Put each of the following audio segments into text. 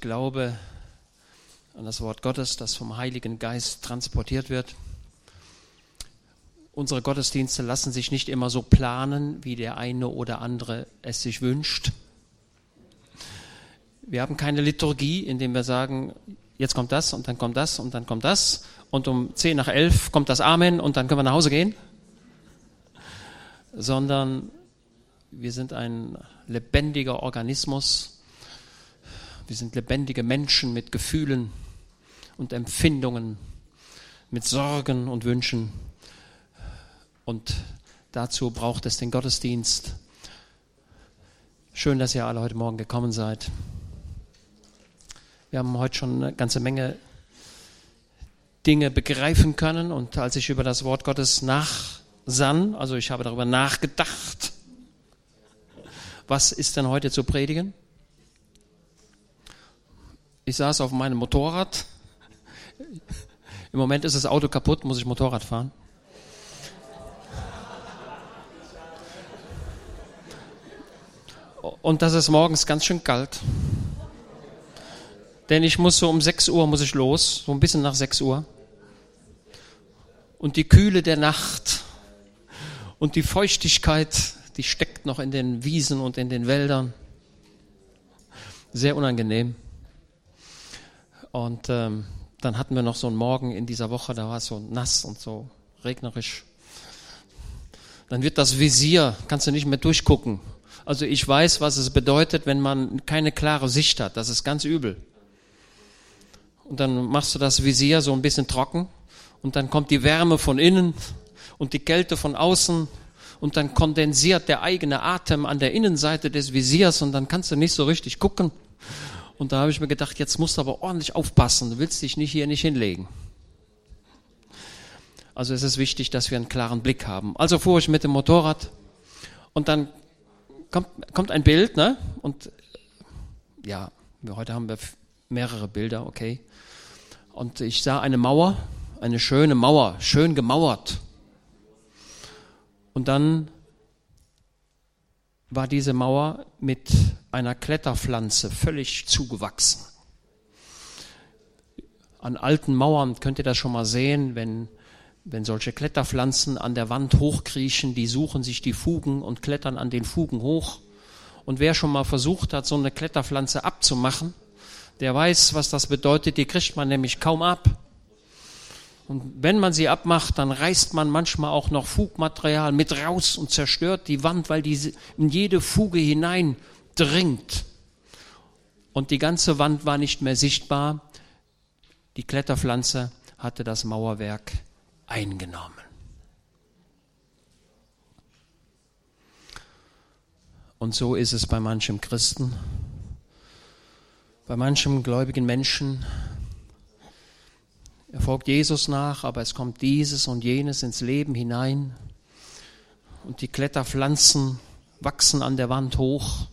Glaube an das Wort Gottes, das vom Heiligen Geist transportiert wird. Unsere Gottesdienste lassen sich nicht immer so planen, wie der eine oder andere es sich wünscht. Wir haben keine Liturgie, in der wir sagen, jetzt kommt das und dann kommt das und dann kommt das und um 10 nach 11 kommt das Amen und dann können wir nach Hause gehen. Sondern wir sind ein lebendiger Organismus. Wir sind lebendige Menschen mit Gefühlen und Empfindungen, mit Sorgen und Wünschen. Und dazu braucht es den Gottesdienst. Schön, dass ihr alle heute Morgen gekommen seid. Wir haben heute schon eine ganze Menge Dinge begreifen können. Und als ich über das Wort Gottes nachsann, also ich habe darüber nachgedacht, was ist denn heute zu predigen? Ich saß auf meinem Motorrad. Im Moment ist das Auto kaputt, muss ich Motorrad fahren. Und das ist morgens ganz schön kalt. Denn ich muss so um 6 Uhr muss ich los, so ein bisschen nach 6 Uhr. Und die Kühle der Nacht und die Feuchtigkeit, die steckt noch in den Wiesen und in den Wäldern. Sehr unangenehm. Und ähm, dann hatten wir noch so einen Morgen in dieser Woche, da war es so nass und so regnerisch. Dann wird das Visier, kannst du nicht mehr durchgucken. Also ich weiß, was es bedeutet, wenn man keine klare Sicht hat. Das ist ganz übel und dann machst du das Visier so ein bisschen trocken und dann kommt die Wärme von innen und die Kälte von außen und dann kondensiert der eigene Atem an der Innenseite des Visiers und dann kannst du nicht so richtig gucken. Und da habe ich mir gedacht, jetzt musst du aber ordentlich aufpassen, du willst dich nicht hier nicht hinlegen. Also es ist wichtig, dass wir einen klaren Blick haben. Also fuhr ich mit dem Motorrad und dann kommt, kommt ein Bild, ne? Und ja, heute haben wir mehrere Bilder, okay. Und ich sah eine Mauer, eine schöne Mauer, schön gemauert. Und dann war diese Mauer mit einer Kletterpflanze völlig zugewachsen. An alten Mauern könnt ihr das schon mal sehen, wenn, wenn solche Kletterpflanzen an der Wand hochkriechen, die suchen sich die Fugen und klettern an den Fugen hoch. Und wer schon mal versucht hat, so eine Kletterpflanze abzumachen, der weiß, was das bedeutet. Die kriegt man nämlich kaum ab. Und wenn man sie abmacht, dann reißt man manchmal auch noch Fugmaterial mit raus und zerstört die Wand, weil die in jede Fuge hinein dringt. Und die ganze Wand war nicht mehr sichtbar. Die Kletterpflanze hatte das Mauerwerk eingenommen. Und so ist es bei manchem Christen bei manchem gläubigen Menschen. Er folgt Jesus nach, aber es kommt dieses und jenes ins Leben hinein. Und die Kletterpflanzen wachsen an der Wand hoch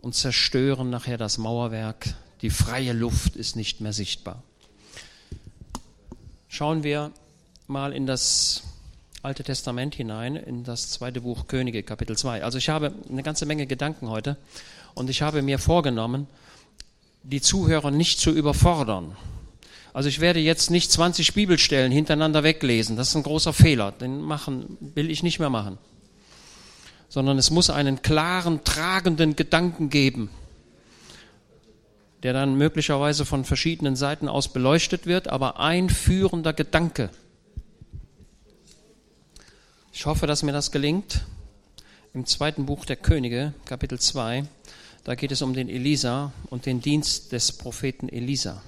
und zerstören nachher das Mauerwerk. Die freie Luft ist nicht mehr sichtbar. Schauen wir mal in das Alte Testament hinein, in das zweite Buch Könige, Kapitel 2. Also ich habe eine ganze Menge Gedanken heute und ich habe mir vorgenommen, die Zuhörer nicht zu überfordern. Also ich werde jetzt nicht 20 Bibelstellen hintereinander weglesen. Das ist ein großer Fehler. Den machen, will ich nicht mehr machen. Sondern es muss einen klaren, tragenden Gedanken geben, der dann möglicherweise von verschiedenen Seiten aus beleuchtet wird, aber ein führender Gedanke. Ich hoffe, dass mir das gelingt. Im zweiten Buch der Könige, Kapitel 2, da geht es um den Elisa und den Dienst des Propheten Elisa.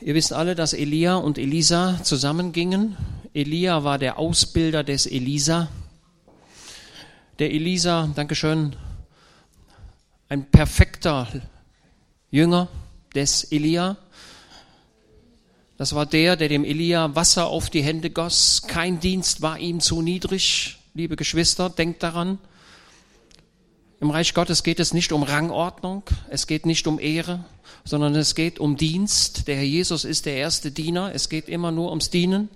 Ihr wisst alle, dass Elia und Elisa zusammengingen. Elia war der Ausbilder des Elisa. Der Elisa, Dankeschön, ein perfekter Jünger des Elia. Das war der, der dem Elia Wasser auf die Hände goss. Kein Dienst war ihm zu niedrig. Liebe Geschwister, denkt daran. Im Reich Gottes geht es nicht um Rangordnung, es geht nicht um Ehre, sondern es geht um Dienst. Der Herr Jesus ist der erste Diener, es geht immer nur ums Dienen.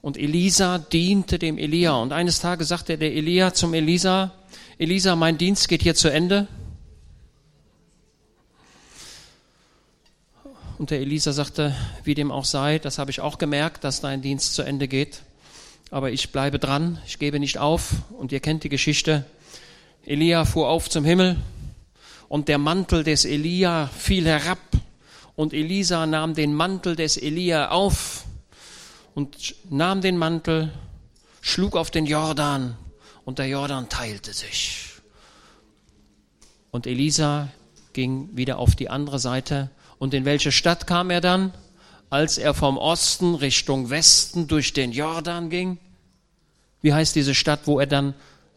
Und Elisa diente dem Elia. Und eines Tages sagte der Elia zum Elisa, Elisa, mein Dienst geht hier zu Ende. Und der Elisa sagte, wie dem auch sei, das habe ich auch gemerkt, dass dein Dienst zu Ende geht. Aber ich bleibe dran, ich gebe nicht auf. Und ihr kennt die Geschichte. Elia fuhr auf zum Himmel und der Mantel des Elia fiel herab. Und Elisa nahm den Mantel des Elia auf und nahm den Mantel, schlug auf den Jordan und der Jordan teilte sich. Und Elisa ging wieder auf die andere Seite und in welche Stadt kam er dann, als er vom Osten Richtung Westen durch den Jordan ging? Wie heißt diese Stadt, wo er dann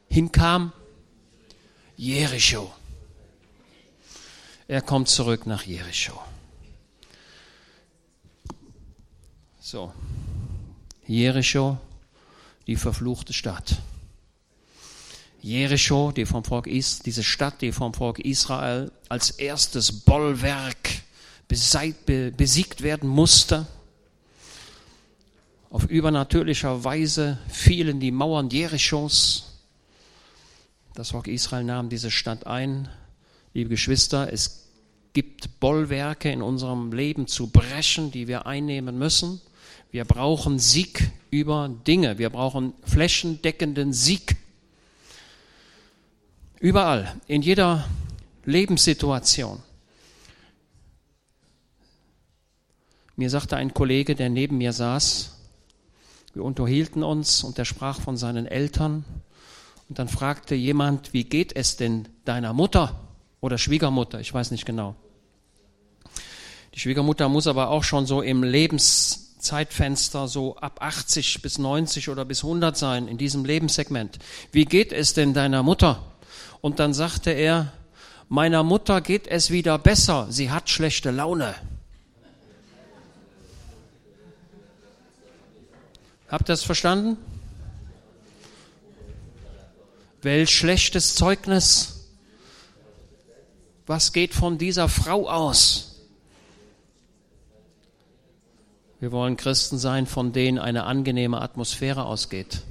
hinkam? Jericho. Er kommt zurück nach Jericho. So, Jericho, die verfluchte Stadt. Jericho, die vom Volk Is, diese Stadt, die vom Volk Israel als erstes Bollwerk besiegt werden musste. Auf übernatürlicher Weise fielen die Mauern Jerichos. Das Volk Israel nahm diese Stadt ein. Liebe Geschwister, es gibt Bollwerke in unserem Leben zu brechen, die wir einnehmen müssen. Wir brauchen Sieg über Dinge. Wir brauchen flächendeckenden Sieg. Überall, in jeder Lebenssituation. Mir sagte ein Kollege, der neben mir saß, wir unterhielten uns und er sprach von seinen Eltern. Und dann fragte jemand, wie geht es denn deiner Mutter oder Schwiegermutter? Ich weiß nicht genau. Die Schwiegermutter muss aber auch schon so im Lebenszeitfenster so ab 80 bis 90 oder bis 100 sein, in diesem Lebenssegment. Wie geht es denn deiner Mutter? Und dann sagte er, meiner Mutter geht es wieder besser, sie hat schlechte Laune. Habt ihr das verstanden? Welch schlechtes Zeugnis. Was geht von dieser Frau aus? Wir wollen Christen sein, von denen eine angenehme Atmosphäre ausgeht.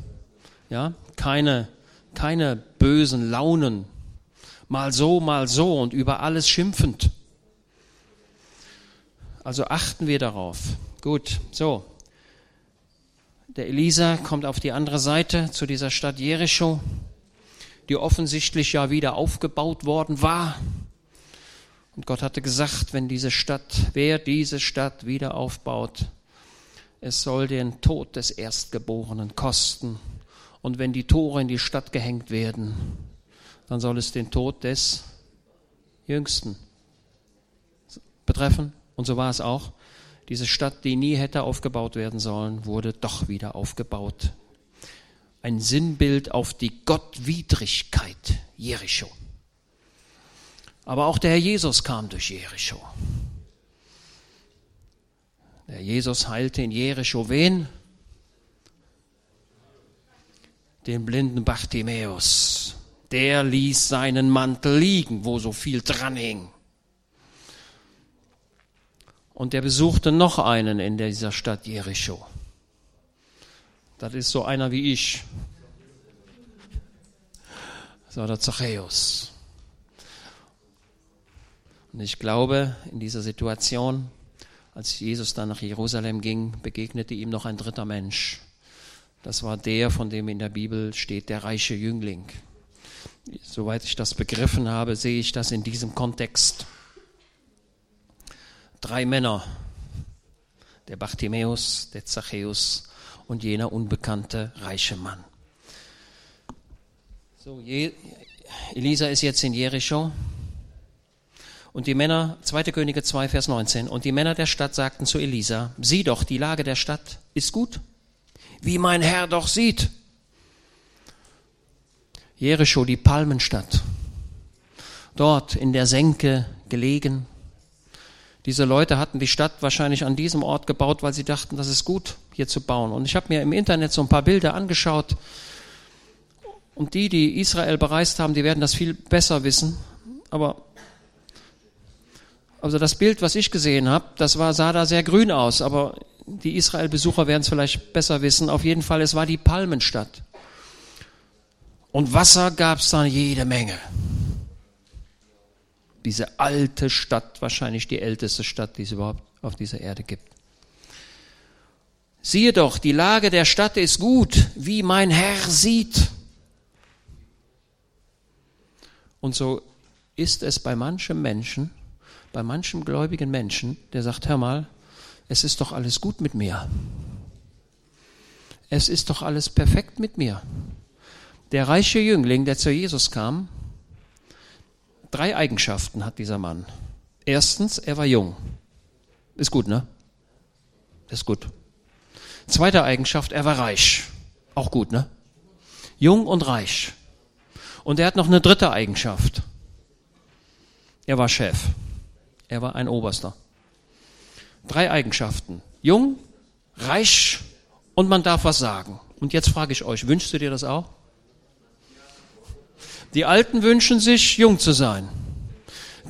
Ja, keine, keine bösen Launen. Mal so, mal so und über alles schimpfend. Also achten wir darauf. Gut, so. Der Elisa kommt auf die andere Seite zu dieser Stadt Jericho, die offensichtlich ja wieder aufgebaut worden war. Und Gott hatte gesagt, wenn diese Stadt, wer diese Stadt wieder aufbaut, es soll den Tod des Erstgeborenen kosten. Und wenn die Tore in die Stadt gehängt werden, dann soll es den Tod des Jüngsten betreffen. Und so war es auch. Diese Stadt, die nie hätte aufgebaut werden sollen, wurde doch wieder aufgebaut. Ein Sinnbild auf die Gottwidrigkeit Jericho. Aber auch der Herr Jesus kam durch Jericho. Der Jesus heilte in Jericho wen? Den blinden Bartimäus. Der ließ seinen Mantel liegen, wo so viel dran hing. Und er besuchte noch einen in dieser Stadt Jericho. Das ist so einer wie ich. Das war der Zachäus. Und ich glaube, in dieser Situation, als Jesus dann nach Jerusalem ging, begegnete ihm noch ein dritter Mensch. Das war der, von dem in der Bibel steht, der reiche Jüngling. Soweit ich das begriffen habe, sehe ich das in diesem Kontext drei Männer, der Bartimäus, der Zachäus und jener unbekannte reiche Mann. So, Elisa ist jetzt in Jericho. Und die Männer, 2. Könige 2, Vers 19, und die Männer der Stadt sagten zu Elisa, sieh doch, die Lage der Stadt ist gut, wie mein Herr doch sieht. Jericho, die Palmenstadt, dort in der Senke gelegen, diese Leute hatten die Stadt wahrscheinlich an diesem Ort gebaut, weil sie dachten, das ist gut, hier zu bauen. Und ich habe mir im Internet so ein paar Bilder angeschaut. Und die, die Israel bereist haben, die werden das viel besser wissen. Aber also das Bild, was ich gesehen habe, das war, sah da sehr grün aus. Aber die Israel-Besucher werden es vielleicht besser wissen. Auf jeden Fall, es war die Palmenstadt. Und Wasser gab es dann jede Menge. Diese alte Stadt, wahrscheinlich die älteste Stadt, die es überhaupt auf dieser Erde gibt. Siehe doch, die Lage der Stadt ist gut, wie mein Herr sieht. Und so ist es bei manchem Menschen, bei manchem gläubigen Menschen, der sagt, hör mal, es ist doch alles gut mit mir. Es ist doch alles perfekt mit mir. Der reiche Jüngling, der zu Jesus kam, drei Eigenschaften hat dieser Mann. Erstens, er war jung. Ist gut, ne? Ist gut. Zweite Eigenschaft, er war reich. Auch gut, ne? Jung und reich. Und er hat noch eine dritte Eigenschaft. Er war Chef. Er war ein Oberster. Drei Eigenschaften. Jung, reich und man darf was sagen. Und jetzt frage ich euch, wünschst du dir das auch? Die Alten wünschen sich, jung zu sein.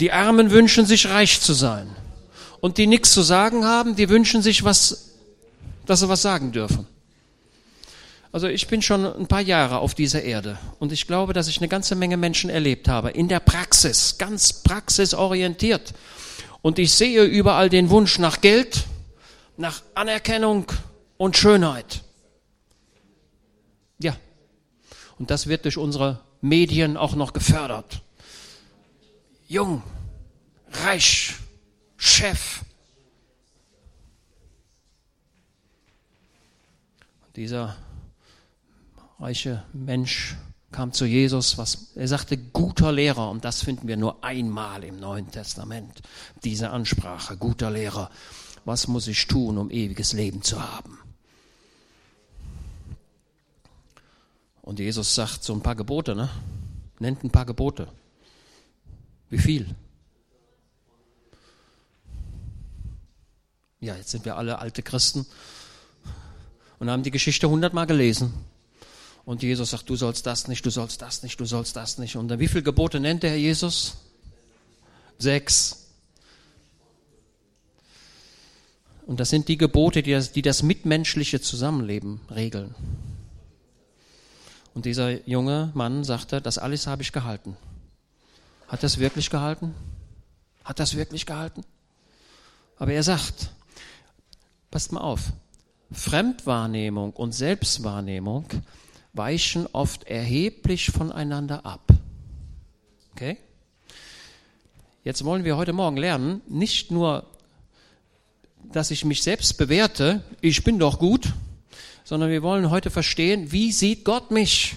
Die Armen wünschen sich, reich zu sein. Und die nichts zu sagen haben, die wünschen sich, was, dass sie was sagen dürfen. Also ich bin schon ein paar Jahre auf dieser Erde und ich glaube, dass ich eine ganze Menge Menschen erlebt habe, in der Praxis, ganz praxisorientiert. Und ich sehe überall den Wunsch nach Geld, nach Anerkennung und Schönheit. Ja. Und das wird durch unsere Medien auch noch gefördert. Jung, reich, Chef. Dieser reiche Mensch kam zu Jesus, was er sagte, guter Lehrer, und das finden wir nur einmal im Neuen Testament, diese Ansprache, guter Lehrer, was muss ich tun, um ewiges Leben zu haben? Und Jesus sagt so ein paar Gebote, ne? Nennt ein paar Gebote. Wie viel? Ja, jetzt sind wir alle alte Christen und haben die Geschichte hundertmal gelesen. Und Jesus sagt, du sollst das nicht, du sollst das nicht, du sollst das nicht. Und dann wie viele Gebote nennt der Herr Jesus? Sechs. Und das sind die Gebote, die das, die das mitmenschliche Zusammenleben regeln. Und dieser junge Mann sagte, das alles habe ich gehalten. Hat das wirklich gehalten? Hat das wirklich gehalten? Aber er sagt, passt mal auf, Fremdwahrnehmung und Selbstwahrnehmung weichen oft erheblich voneinander ab. Okay? Jetzt wollen wir heute Morgen lernen, nicht nur, dass ich mich selbst bewerte, ich bin doch gut, sondern wir wollen heute verstehen, wie sieht Gott mich?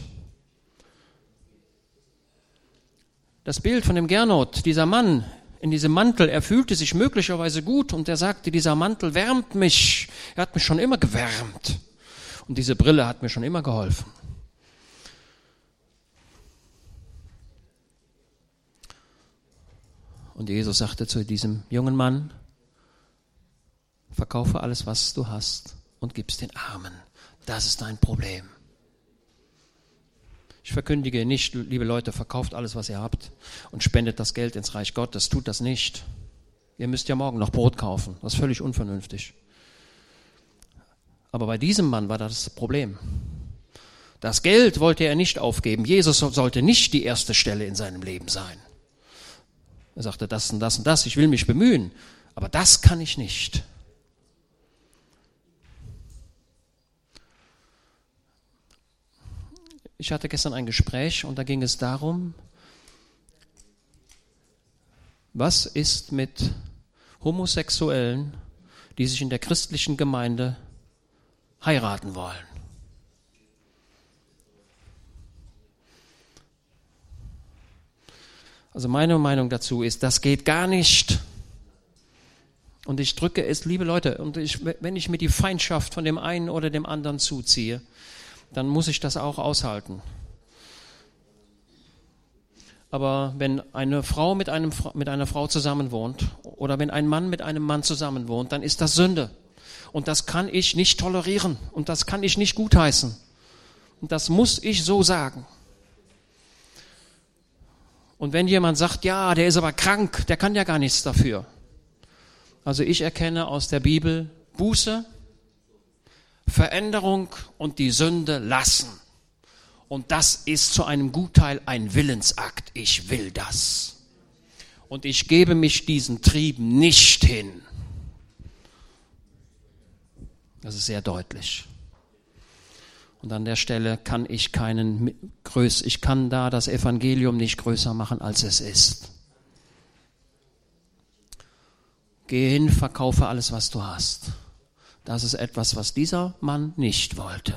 Das Bild von dem Gernot, dieser Mann in diesem Mantel, er fühlte sich möglicherweise gut und er sagte, dieser Mantel wärmt mich. Er hat mich schon immer gewärmt. Und diese Brille hat mir schon immer geholfen. Und Jesus sagte zu diesem jungen Mann, verkaufe alles, was du hast und gib's den Armen. Das ist dein Problem. Ich verkündige nicht, liebe Leute, verkauft alles, was ihr habt und spendet das Geld ins Reich Gottes. Tut das nicht. Ihr müsst ja morgen noch Brot kaufen. Das ist völlig unvernünftig. Aber bei diesem Mann war das, das Problem. Das Geld wollte er nicht aufgeben. Jesus sollte nicht die erste Stelle in seinem Leben sein. Er sagte das und das und das, ich will mich bemühen, aber das kann ich nicht. Ich hatte gestern ein Gespräch und da ging es darum, was ist mit Homosexuellen, die sich in der christlichen Gemeinde heiraten wollen? Also meine Meinung dazu ist, das geht gar nicht. Und ich drücke es, liebe Leute, und ich, wenn ich mir die Feindschaft von dem einen oder dem anderen zuziehe, dann muss ich das auch aushalten. Aber wenn eine Frau mit, einem, mit einer Frau zusammenwohnt oder wenn ein Mann mit einem Mann zusammenwohnt, dann ist das Sünde. Und das kann ich nicht tolerieren und das kann ich nicht gutheißen. Und das muss ich so sagen. Und wenn jemand sagt, ja, der ist aber krank, der kann ja gar nichts dafür. Also ich erkenne aus der Bibel Buße, Veränderung und die Sünde lassen. Und das ist zu einem Gutteil ein Willensakt. Ich will das. Und ich gebe mich diesen Trieben nicht hin. Das ist sehr deutlich. Und an der Stelle kann ich keinen größ, ich kann da das Evangelium nicht größer machen, als es ist. Geh hin, verkaufe alles, was du hast. Das ist etwas, was dieser Mann nicht wollte.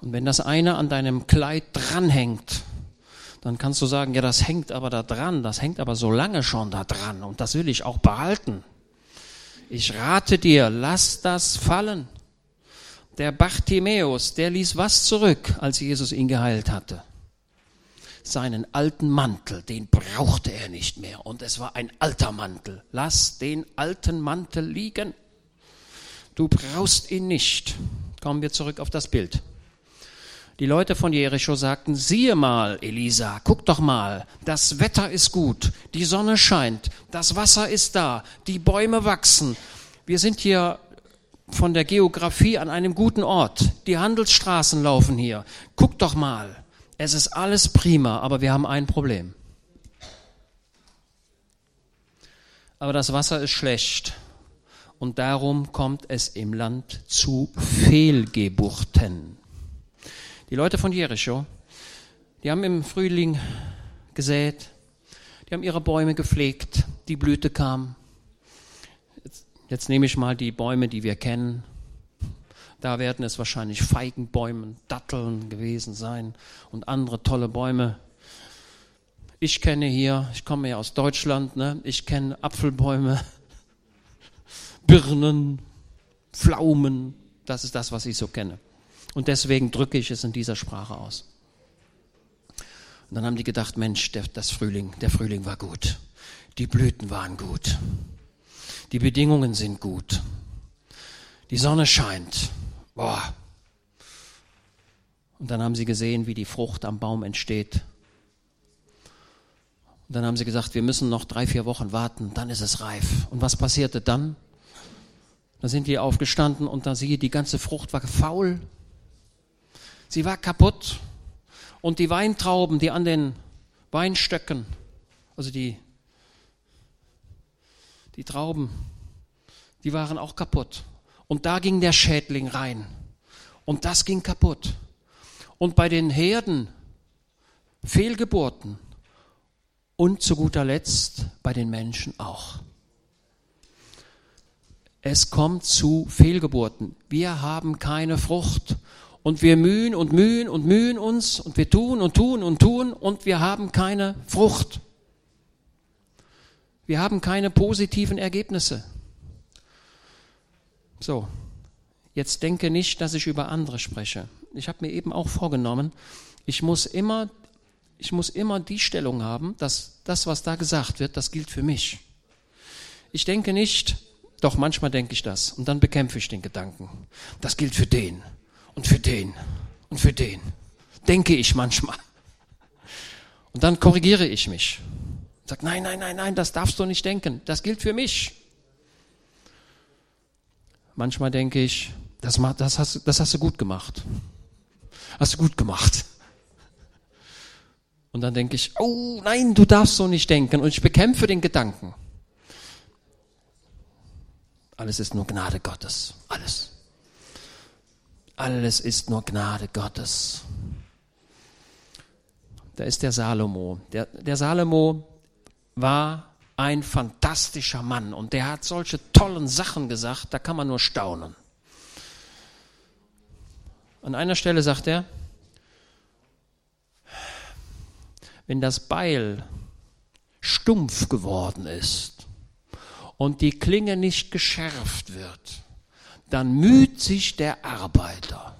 Und wenn das eine an deinem Kleid dranhängt, dann kannst du sagen, ja, das hängt aber da dran, das hängt aber so lange schon da dran und das will ich auch behalten. Ich rate dir, lass das fallen. Der Bartimäus, der ließ was zurück, als Jesus ihn geheilt hatte? Seinen alten Mantel, den brauchte er nicht mehr. Und es war ein alter Mantel. Lass den alten Mantel liegen. Du brauchst ihn nicht. Kommen wir zurück auf das Bild. Die Leute von Jericho sagten, siehe mal, Elisa, guck doch mal, das Wetter ist gut, die Sonne scheint, das Wasser ist da, die Bäume wachsen. Wir sind hier von der Geografie an einem guten Ort. Die Handelsstraßen laufen hier. Guck doch mal. Es ist alles prima, aber wir haben ein Problem. Aber das Wasser ist schlecht. Und darum kommt es im Land zu Fehlgeburten. Die Leute von Jericho, die haben im Frühling gesät, die haben ihre Bäume gepflegt, die Blüte kam, Jetzt nehme ich mal die Bäume, die wir kennen. Da werden es wahrscheinlich Feigenbäume, Datteln gewesen sein und andere tolle Bäume. Ich kenne hier, ich komme ja aus Deutschland, ne? ich kenne Apfelbäume, Birnen, Pflaumen. Das ist das, was ich so kenne. Und deswegen drücke ich es in dieser Sprache aus. Und dann haben die gedacht, Mensch, der, das Frühling, der Frühling war gut. Die Blüten waren gut. Die Bedingungen sind gut. Die Sonne scheint. Boah. Und dann haben sie gesehen, wie die Frucht am Baum entsteht. Und dann haben sie gesagt, wir müssen noch drei, vier Wochen warten, dann ist es reif. Und was passierte dann? Da sind die aufgestanden und da siehe, die ganze Frucht war faul. Sie war kaputt. Und die Weintrauben, die an den Weinstöcken, also die die Trauben, die waren auch kaputt. Und da ging der Schädling rein. Und das ging kaputt. Und bei den Herden Fehlgeburten. Und zu guter Letzt bei den Menschen auch. Es kommt zu Fehlgeburten. Wir haben keine Frucht. Und wir mühen und mühen und mühen uns und wir tun und tun und tun und wir haben keine Frucht. Wir haben keine positiven Ergebnisse. So, jetzt denke nicht, dass ich über andere spreche. Ich habe mir eben auch vorgenommen, ich muss immer, ich muss immer die Stellung haben, dass das, was da gesagt wird, das gilt für mich. Ich denke nicht, doch manchmal denke ich das und dann bekämpfe ich den Gedanken. Das gilt für den und für den und für den. Denke ich manchmal. Und dann korrigiere ich mich Sagt, nein, nein, nein, nein, das darfst du nicht denken. Das gilt für mich. Manchmal denke ich, das, das, hast, das hast du gut gemacht. Hast du gut gemacht. Und dann denke ich, oh nein, du darfst so nicht denken. Und ich bekämpfe den Gedanken. Alles ist nur Gnade Gottes. Alles. Alles ist nur Gnade Gottes. Da ist der Salomo. Der, der Salomo, war ein fantastischer Mann und der hat solche tollen Sachen gesagt, da kann man nur staunen. An einer Stelle sagt er, wenn das Beil stumpf geworden ist und die Klinge nicht geschärft wird, dann müht sich der Arbeiter.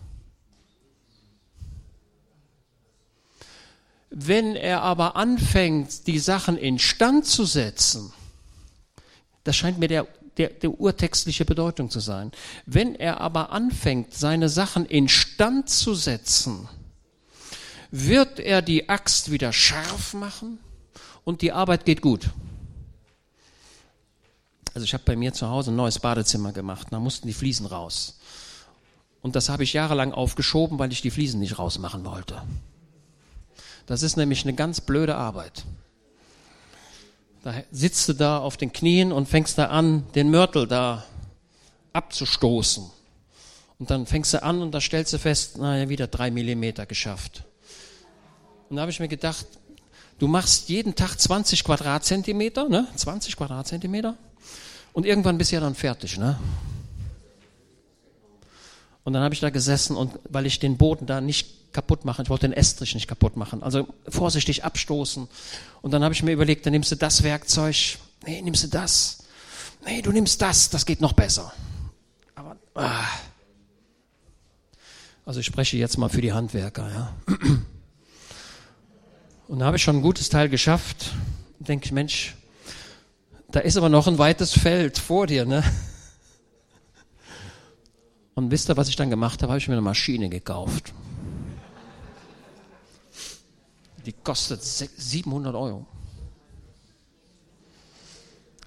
Wenn er aber anfängt, die Sachen instand zu setzen, das scheint mir der, der, der urtextliche Bedeutung zu sein. Wenn er aber anfängt, seine Sachen instand zu setzen, wird er die Axt wieder scharf machen und die Arbeit geht gut. Also ich habe bei mir zu Hause ein neues Badezimmer gemacht, da mussten die Fliesen raus. Und das habe ich jahrelang aufgeschoben, weil ich die Fliesen nicht rausmachen wollte. Das ist nämlich eine ganz blöde Arbeit. Da sitzt du da auf den Knien und fängst da an, den Mörtel da abzustoßen. Und dann fängst du an und da stellst du fest, naja, wieder drei Millimeter geschafft. Und da habe ich mir gedacht, du machst jeden Tag 20 Quadratzentimeter, ne? 20 Quadratzentimeter. Und irgendwann bist du ja dann fertig, ne? Und dann habe ich da gesessen und weil ich den Boden da nicht kaputt machen, ich wollte den Estrich nicht kaputt machen, also vorsichtig abstoßen. Und dann habe ich mir überlegt, dann nimmst du das Werkzeug, nee, nimmst du das, nee, du nimmst das, das geht noch besser. Aber, ah. Also ich spreche jetzt mal für die Handwerker, ja. Und da habe ich schon ein gutes Teil geschafft. Denke ich, Mensch, da ist aber noch ein weites Feld vor dir, ne? Und wisst ihr, was ich dann gemacht habe? Habe ich mir eine Maschine gekauft. Die kostet 700 Euro.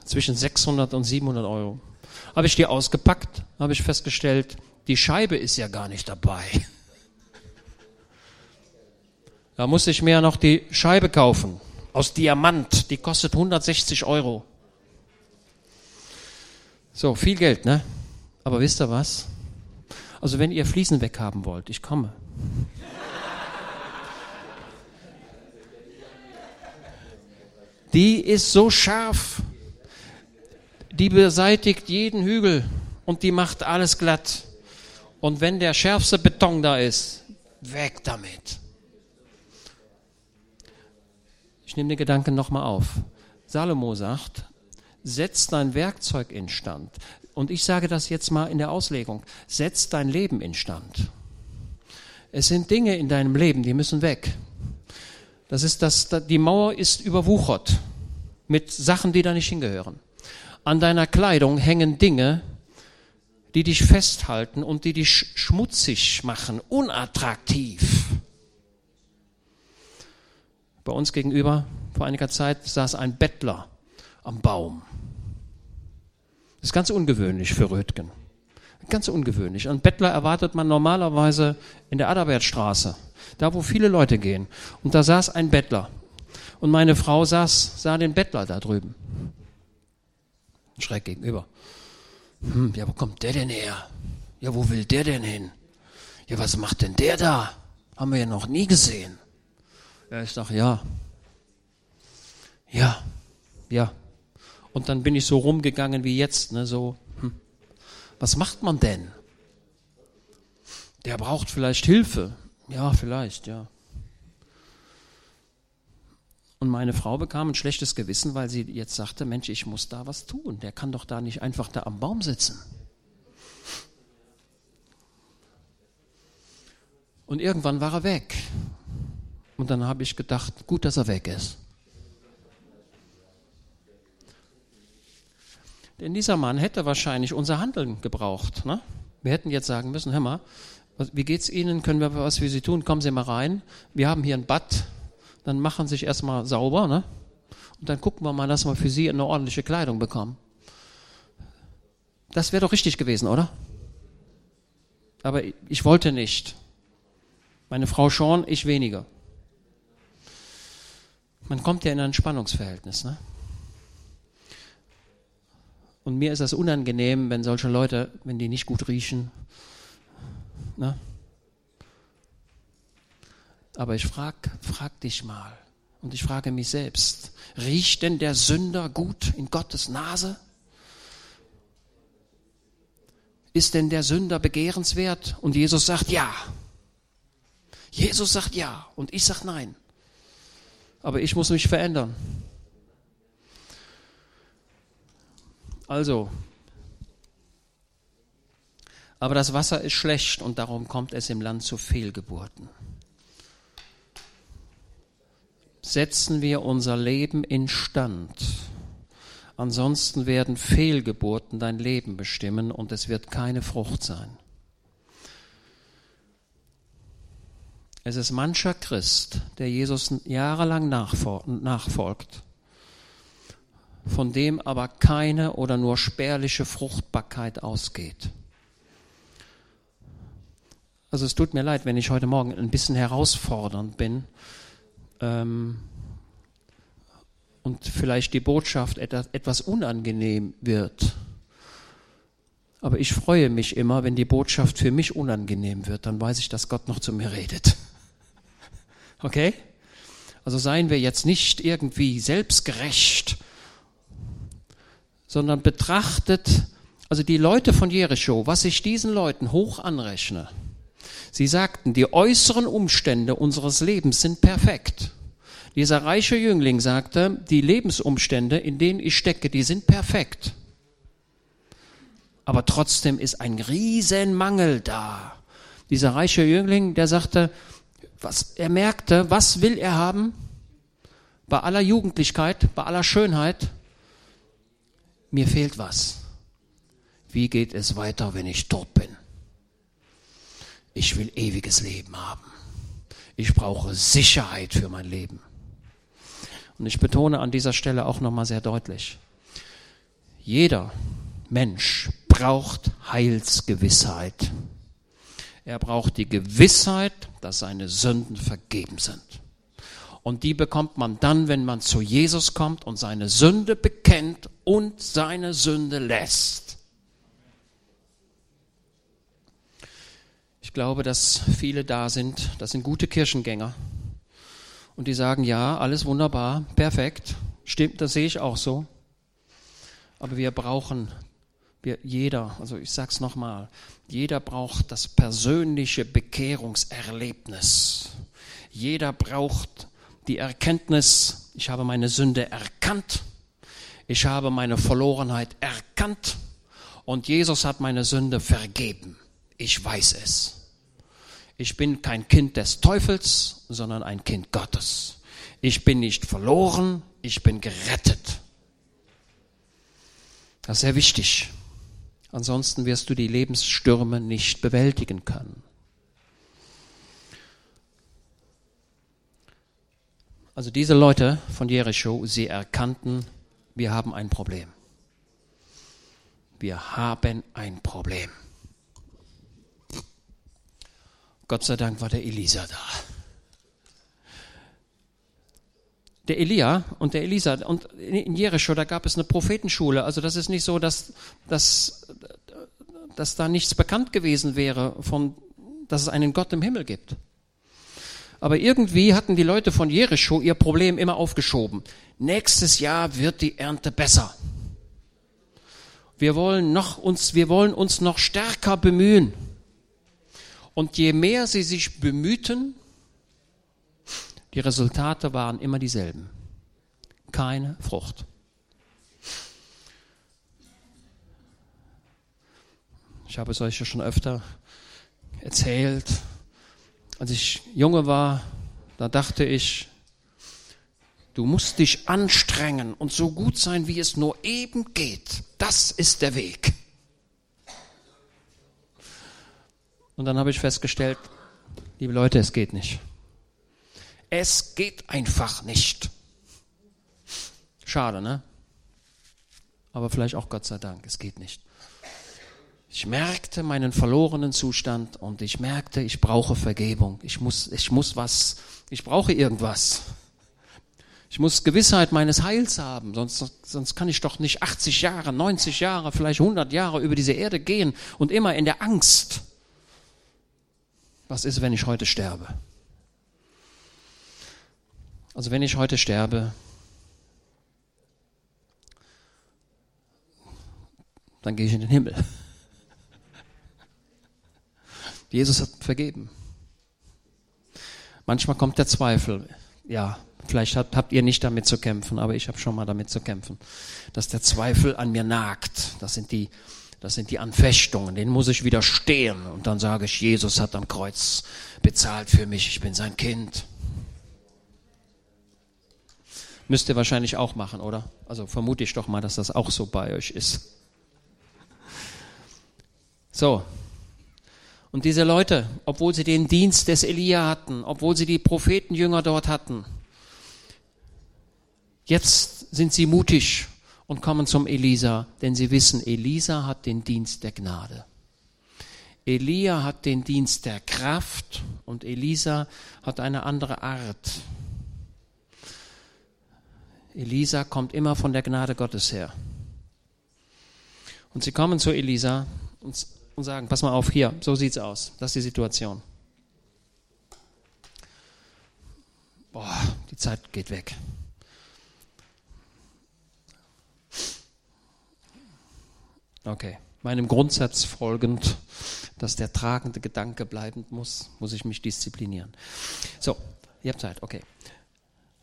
Zwischen 600 und 700 Euro. Habe ich die ausgepackt, habe ich festgestellt, die Scheibe ist ja gar nicht dabei. Da musste ich mir noch die Scheibe kaufen. Aus Diamant. Die kostet 160 Euro. So, viel Geld, ne? Aber wisst ihr was? Also wenn ihr Fliesen weghaben wollt, ich komme. Die ist so scharf. Die beseitigt jeden Hügel und die macht alles glatt. Und wenn der schärfste Beton da ist, weg damit. Ich nehme den Gedanken nochmal auf. Salomo sagt, setz dein Werkzeug instand. Und ich sage das jetzt mal in der Auslegung. Setz dein Leben instand. Es sind Dinge in deinem Leben, die müssen weg. Das ist das, die Mauer ist überwuchert mit Sachen, die da nicht hingehören. An deiner Kleidung hängen Dinge, die dich festhalten und die dich schmutzig machen, unattraktiv. Bei uns gegenüber vor einiger Zeit saß ein Bettler am Baum. Das ist ganz ungewöhnlich für Rötgen. Ganz ungewöhnlich. Ein Bettler erwartet man normalerweise in der Adalbertstraße, da wo viele Leute gehen. Und da saß ein Bettler. Und meine Frau saß, sah den Bettler da drüben. Schräg gegenüber. Hm, ja, wo kommt der denn her? Ja, wo will der denn hin? Ja, was macht denn der da? Haben wir ja noch nie gesehen. Ja, ich sage, ja. Ja, ja. Und dann bin ich so rumgegangen wie jetzt, ne, so, hm, was macht man denn? Der braucht vielleicht Hilfe. Ja, vielleicht, ja. Und meine Frau bekam ein schlechtes Gewissen, weil sie jetzt sagte, Mensch, ich muss da was tun. Der kann doch da nicht einfach da am Baum sitzen. Und irgendwann war er weg. Und dann habe ich gedacht, gut, dass er weg ist. Denn dieser Mann hätte wahrscheinlich unser Handeln gebraucht. Ne? Wir hätten jetzt sagen müssen, hör mal, wie geht's Ihnen? Können wir was für Sie tun? Kommen Sie mal rein. Wir haben hier ein Bad. Dann machen Sie sich erstmal sauber. Ne? Und dann gucken wir mal, dass wir für Sie eine ordentliche Kleidung bekommen. Das wäre doch richtig gewesen, oder? Aber ich wollte nicht. Meine Frau schon, ich weniger. Man kommt ja in ein Spannungsverhältnis. Ne? Und mir ist das unangenehm, wenn solche Leute, wenn die nicht gut riechen. Ne? Aber ich frag, frag dich mal und ich frage mich selbst, riecht denn der Sünder gut in Gottes Nase? Ist denn der Sünder begehrenswert? Und Jesus sagt ja. Jesus sagt ja und ich sage nein aber ich muss mich verändern. Also, aber das Wasser ist schlecht und darum kommt es im Land zu Fehlgeburten. Setzen wir unser Leben instand. Ansonsten werden Fehlgeburten dein Leben bestimmen und es wird keine Frucht sein. Es ist mancher Christ, der Jesus jahrelang nachfolgt, von dem aber keine oder nur spärliche Fruchtbarkeit ausgeht. Also es tut mir leid, wenn ich heute Morgen ein bisschen herausfordernd bin ähm, und vielleicht die Botschaft etwas unangenehm wird. Aber ich freue mich immer, wenn die Botschaft für mich unangenehm wird, dann weiß ich, dass Gott noch zu mir redet. Okay? Also seien wir jetzt nicht irgendwie selbstgerecht, sondern betrachtet, also die Leute von Jericho, was ich diesen Leuten hoch anrechne. Sie sagten, die äußeren Umstände unseres Lebens sind perfekt. Dieser reiche Jüngling sagte, die Lebensumstände, in denen ich stecke, die sind perfekt. Aber trotzdem ist ein Riesenmangel da. Dieser reiche Jüngling, der sagte, was, er merkte, was will er haben? Bei aller Jugendlichkeit, bei aller Schönheit, mir fehlt was. Wie geht es weiter, wenn ich tot bin? Ich will ewiges Leben haben. Ich brauche Sicherheit für mein Leben. Und ich betone an dieser Stelle auch nochmal sehr deutlich, jeder Mensch braucht Heilsgewissheit. Er braucht die Gewissheit, dass seine Sünden vergeben sind. Und die bekommt man dann, wenn man zu Jesus kommt und seine Sünde bekennt und seine Sünde lässt. Ich glaube, dass viele da sind, das sind gute Kirchengänger. Und die sagen, ja, alles wunderbar, perfekt, stimmt, das sehe ich auch so. Aber wir brauchen wir, jeder, also ich sage es nochmal, jeder braucht das persönliche Bekehrungserlebnis. Jeder braucht die Erkenntnis, ich habe meine Sünde erkannt, ich habe meine Verlorenheit erkannt und Jesus hat meine Sünde vergeben. Ich weiß es. Ich bin kein Kind des Teufels, sondern ein Kind Gottes. Ich bin nicht verloren, ich bin gerettet. Das ist sehr wichtig. Ansonsten wirst du die Lebensstürme nicht bewältigen können. Also diese Leute von Jericho, sie erkannten, wir haben ein Problem. Wir haben ein Problem. Gott sei Dank war der Elisa da der Elia und der Elisa und in Jericho, da gab es eine Prophetenschule. Also das ist nicht so, dass, dass, dass da nichts bekannt gewesen wäre, von, dass es einen Gott im Himmel gibt. Aber irgendwie hatten die Leute von Jericho ihr Problem immer aufgeschoben. Nächstes Jahr wird die Ernte besser. Wir wollen noch uns, wir wollen uns noch stärker bemühen. Und je mehr sie sich bemühten, die Resultate waren immer dieselben. Keine Frucht. Ich habe es euch ja schon öfter erzählt. Als ich junge war, da dachte ich, du musst dich anstrengen und so gut sein, wie es nur eben geht. Das ist der Weg. Und dann habe ich festgestellt, liebe Leute, es geht nicht. Es geht einfach nicht. Schade, ne? Aber vielleicht auch Gott sei Dank, es geht nicht. Ich merkte meinen verlorenen Zustand und ich merkte, ich brauche Vergebung. Ich muss, ich muss was, ich brauche irgendwas. Ich muss Gewissheit meines Heils haben, sonst, sonst kann ich doch nicht 80 Jahre, 90 Jahre, vielleicht 100 Jahre über diese Erde gehen und immer in der Angst. Was ist, wenn ich heute sterbe? Also wenn ich heute sterbe, dann gehe ich in den Himmel. Jesus hat vergeben. Manchmal kommt der Zweifel. Ja, vielleicht habt, habt ihr nicht damit zu kämpfen, aber ich habe schon mal damit zu kämpfen, dass der Zweifel an mir nagt. Das sind die, das sind die Anfechtungen, denen muss ich widerstehen. Und dann sage ich, Jesus hat am Kreuz bezahlt für mich, ich bin sein Kind. Müsst ihr wahrscheinlich auch machen, oder? Also vermute ich doch mal, dass das auch so bei euch ist. So. Und diese Leute, obwohl sie den Dienst des Elia hatten, obwohl sie die Prophetenjünger dort hatten, jetzt sind sie mutig und kommen zum Elisa, denn sie wissen, Elisa hat den Dienst der Gnade. Elia hat den Dienst der Kraft und Elisa hat eine andere Art. Elisa kommt immer von der Gnade Gottes her. Und sie kommen zu Elisa und, und sagen, pass mal auf, hier, so sieht's aus, das ist die Situation. Boah, die Zeit geht weg. Okay, meinem Grundsatz folgend, dass der tragende Gedanke bleiben muss, muss ich mich disziplinieren. So, ihr habt Zeit, okay.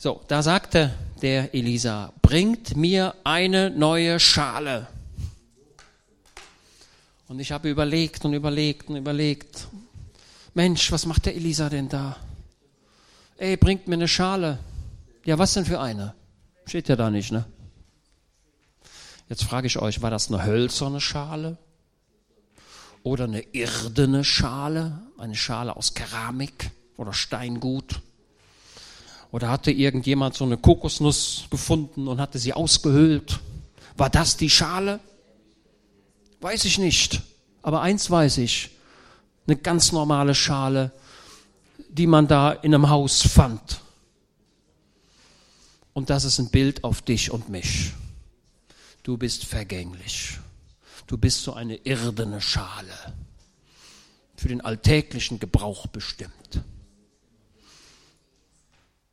So, da sagte der Elisa, bringt mir eine neue Schale. Und ich habe überlegt und überlegt und überlegt, Mensch, was macht der Elisa denn da? Ey, bringt mir eine Schale. Ja, was denn für eine? Steht ja da nicht, ne? Jetzt frage ich euch, war das eine hölzerne Schale? Oder eine irdene Schale? Eine Schale aus Keramik oder Steingut? Oder hatte irgendjemand so eine Kokosnuss gefunden und hatte sie ausgehöhlt? War das die Schale? Weiß ich nicht. Aber eins weiß ich. Eine ganz normale Schale, die man da in einem Haus fand. Und das ist ein Bild auf dich und mich du bist vergänglich. Du bist so eine irdene Schale, für den alltäglichen Gebrauch bestimmt.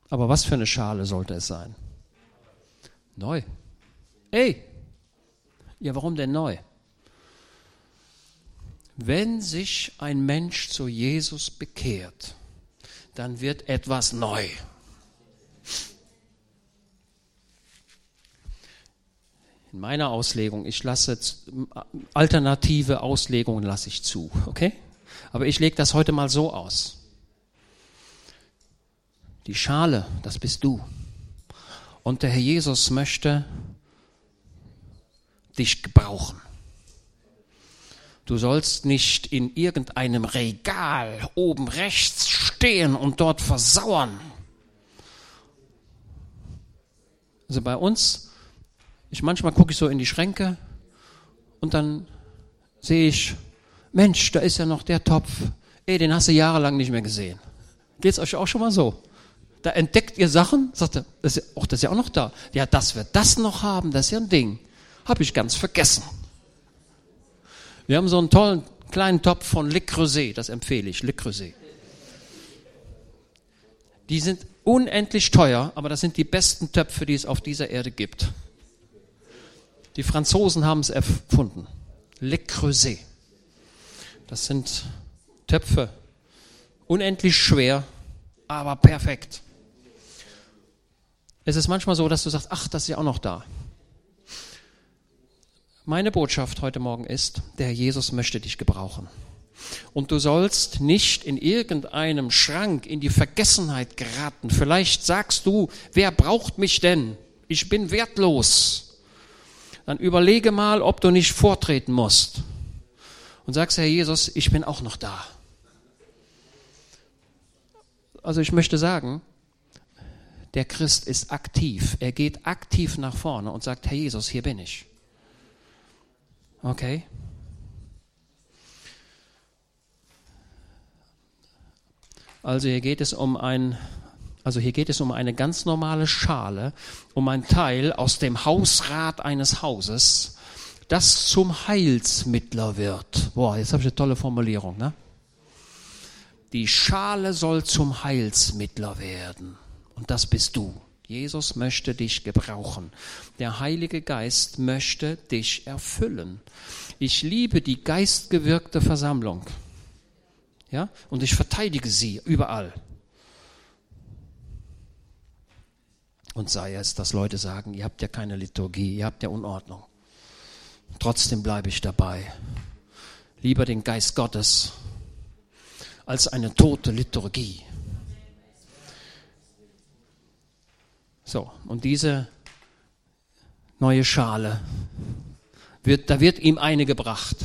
Aber was für eine Schale sollte es sein? Neu. Ey! Ja, warum denn neu? Wenn sich ein Mensch zu Jesus bekehrt, dann wird etwas neu. in meiner Auslegung, ich lasse alternative Auslegungen lasse ich zu, okay? Aber ich lege das heute mal so aus. Die Schale, das bist du. Und der Herr Jesus möchte dich gebrauchen. Du sollst nicht in irgendeinem Regal oben rechts stehen und dort versauern. Also bei uns ich manchmal gucke ich so in die Schränke und dann sehe ich, Mensch, da ist ja noch der Topf. Ey, den hast du jahrelang nicht mehr gesehen. Geht's euch auch schon mal so? Da entdeckt ihr Sachen, sagt er, das ist, oh, das ist ja auch noch da. Ja, dass wir das noch haben, das ist ja ein Ding. Habe ich ganz vergessen. Wir haben so einen tollen kleinen Topf von Le Creuset, das empfehle ich, Le Creuset. Die sind unendlich teuer, aber das sind die besten Töpfe, die es auf dieser Erde gibt. Die Franzosen haben es erfunden. Le Creuset. Das sind Töpfe. Unendlich schwer, aber perfekt. Es ist manchmal so, dass du sagst, ach, das ist ja auch noch da. Meine Botschaft heute Morgen ist, der Herr Jesus möchte dich gebrauchen. Und du sollst nicht in irgendeinem Schrank in die Vergessenheit geraten. Vielleicht sagst du, wer braucht mich denn? Ich bin wertlos dann überlege mal, ob du nicht vortreten musst und sagst, Herr Jesus, ich bin auch noch da. Also ich möchte sagen, der Christ ist aktiv. Er geht aktiv nach vorne und sagt, Herr Jesus, hier bin ich. Okay? Also hier geht es um ein also hier geht es um eine ganz normale Schale, um ein Teil aus dem Hausrat eines Hauses, das zum Heilsmittler wird. Boah, jetzt habe ich eine tolle Formulierung, ne? Die Schale soll zum Heilsmittler werden. Und das bist du. Jesus möchte dich gebrauchen. Der Heilige Geist möchte dich erfüllen. Ich liebe die geistgewirkte Versammlung. Ja? Und ich verteidige sie überall. Und sei es, dass Leute sagen, ihr habt ja keine Liturgie, ihr habt ja Unordnung. Trotzdem bleibe ich dabei. Lieber den Geist Gottes als eine tote Liturgie. So, und diese neue Schale, wird, da wird ihm eine gebracht.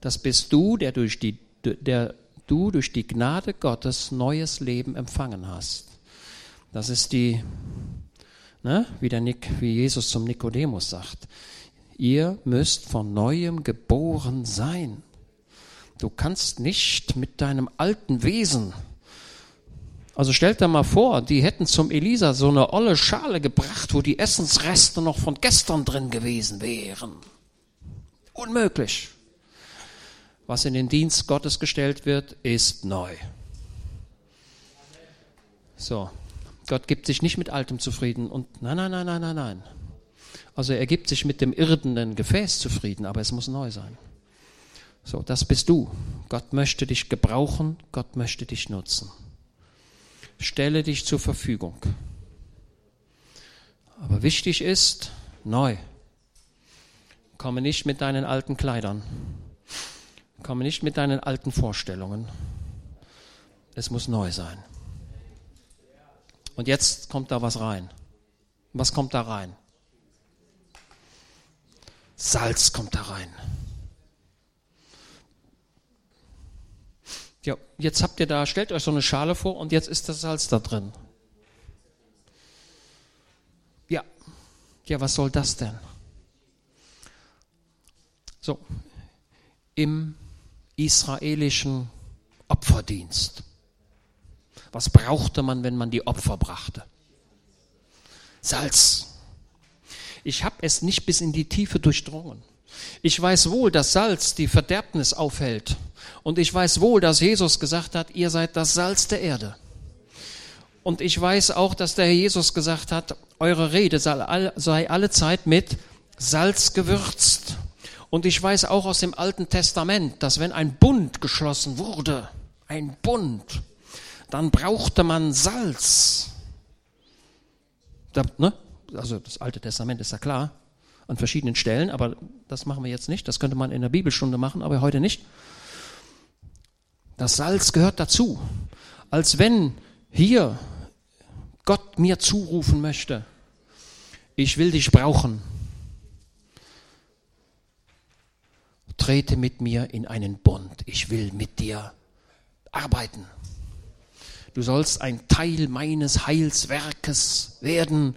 Das bist du, der durch die, der du durch die Gnade Gottes neues Leben empfangen hast. Das ist die, ne, wie, der Nick, wie Jesus zum Nikodemus sagt. Ihr müsst von neuem geboren sein. Du kannst nicht mit deinem alten Wesen also stellt dir mal vor, die hätten zum Elisa so eine olle Schale gebracht, wo die Essensreste noch von gestern drin gewesen wären. Unmöglich. Was in den Dienst Gottes gestellt wird, ist neu. So, Gott gibt sich nicht mit Altem zufrieden und nein, nein, nein, nein, nein, nein. Also er gibt sich mit dem irdenen Gefäß zufrieden, aber es muss neu sein. So, das bist du. Gott möchte dich gebrauchen, Gott möchte dich nutzen stelle dich zur Verfügung. Aber wichtig ist, neu. Komme nicht mit deinen alten Kleidern. Komme nicht mit deinen alten Vorstellungen. Es muss neu sein. Und jetzt kommt da was rein. Was kommt da rein? Salz kommt da rein. Ja, jetzt habt ihr da, stellt euch so eine Schale vor und jetzt ist das Salz da drin. Ja, ja, was soll das denn? So, im israelischen Opferdienst. Was brauchte man, wenn man die Opfer brachte? Salz. Ich habe es nicht bis in die Tiefe durchdrungen. Ich weiß wohl, dass Salz die Verderbnis aufhält. Und ich weiß wohl, dass Jesus gesagt hat, ihr seid das Salz der Erde. Und ich weiß auch, dass der Herr Jesus gesagt hat, eure Rede sei alle Zeit mit Salz gewürzt. Und ich weiß auch aus dem Alten Testament, dass wenn ein Bund geschlossen wurde, ein Bund, dann brauchte man Salz. Da, ne? Also das Alte Testament ist ja klar an verschiedenen Stellen, aber das machen wir jetzt nicht. Das könnte man in der Bibelstunde machen, aber heute nicht. Das Salz gehört dazu. Als wenn hier Gott mir zurufen möchte, ich will dich brauchen. Trete mit mir in einen Bund. Ich will mit dir arbeiten. Du sollst ein Teil meines Heilswerkes werden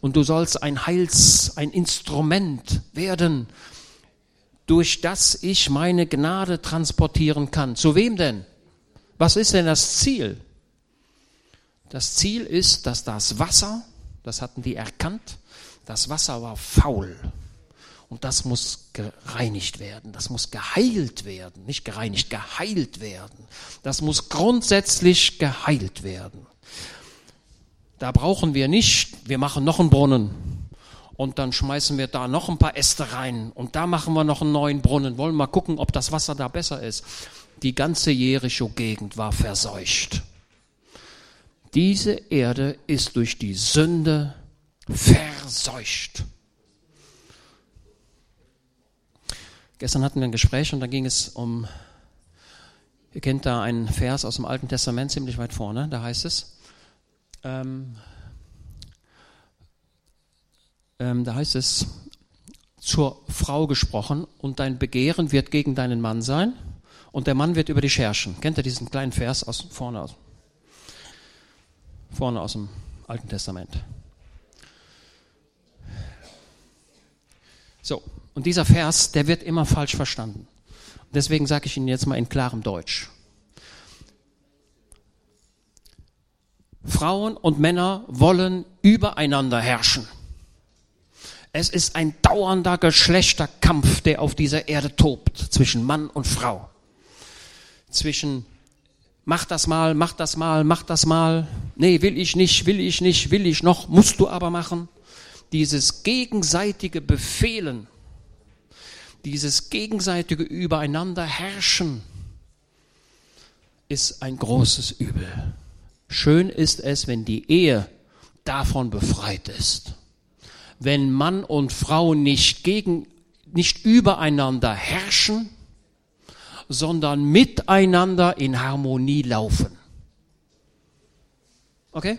und du sollst ein Heils, ein Instrument werden, durch das ich meine Gnade transportieren kann. Zu wem denn? Was ist denn das Ziel? Das Ziel ist, dass das Wasser, das hatten die erkannt, das Wasser war faul. Und das muss gereinigt werden, das muss geheilt werden, nicht gereinigt, geheilt werden. Das muss grundsätzlich geheilt werden. Da brauchen wir nicht, wir machen noch einen Brunnen und dann schmeißen wir da noch ein paar Äste rein und da machen wir noch einen neuen Brunnen, wollen mal gucken, ob das Wasser da besser ist. Die ganze Jericho-Gegend war verseucht. Diese Erde ist durch die Sünde verseucht. Gestern hatten wir ein Gespräch und da ging es um, ihr kennt da einen Vers aus dem Alten Testament ziemlich weit vorne, da heißt es, ähm, ähm, da heißt es, zur Frau gesprochen und dein Begehren wird gegen deinen Mann sein und der Mann wird über dich herrschen. Kennt ihr diesen kleinen Vers aus vorne aus, vorne aus dem Alten Testament? So, und dieser Vers, der wird immer falsch verstanden. Deswegen sage ich Ihnen jetzt mal in klarem Deutsch. Frauen und Männer wollen übereinander herrschen. Es ist ein dauernder Geschlechterkampf, der auf dieser Erde tobt, zwischen Mann und Frau. Zwischen mach das mal, mach das mal, mach das mal. Nee, will ich nicht, will ich nicht, will ich noch, musst du aber machen. Dieses gegenseitige Befehlen, dieses gegenseitige Übereinander herrschen, ist ein großes Übel. Schön ist es, wenn die Ehe davon befreit ist. Wenn Mann und Frau nicht gegen, nicht übereinander herrschen, sondern miteinander in Harmonie laufen. Okay?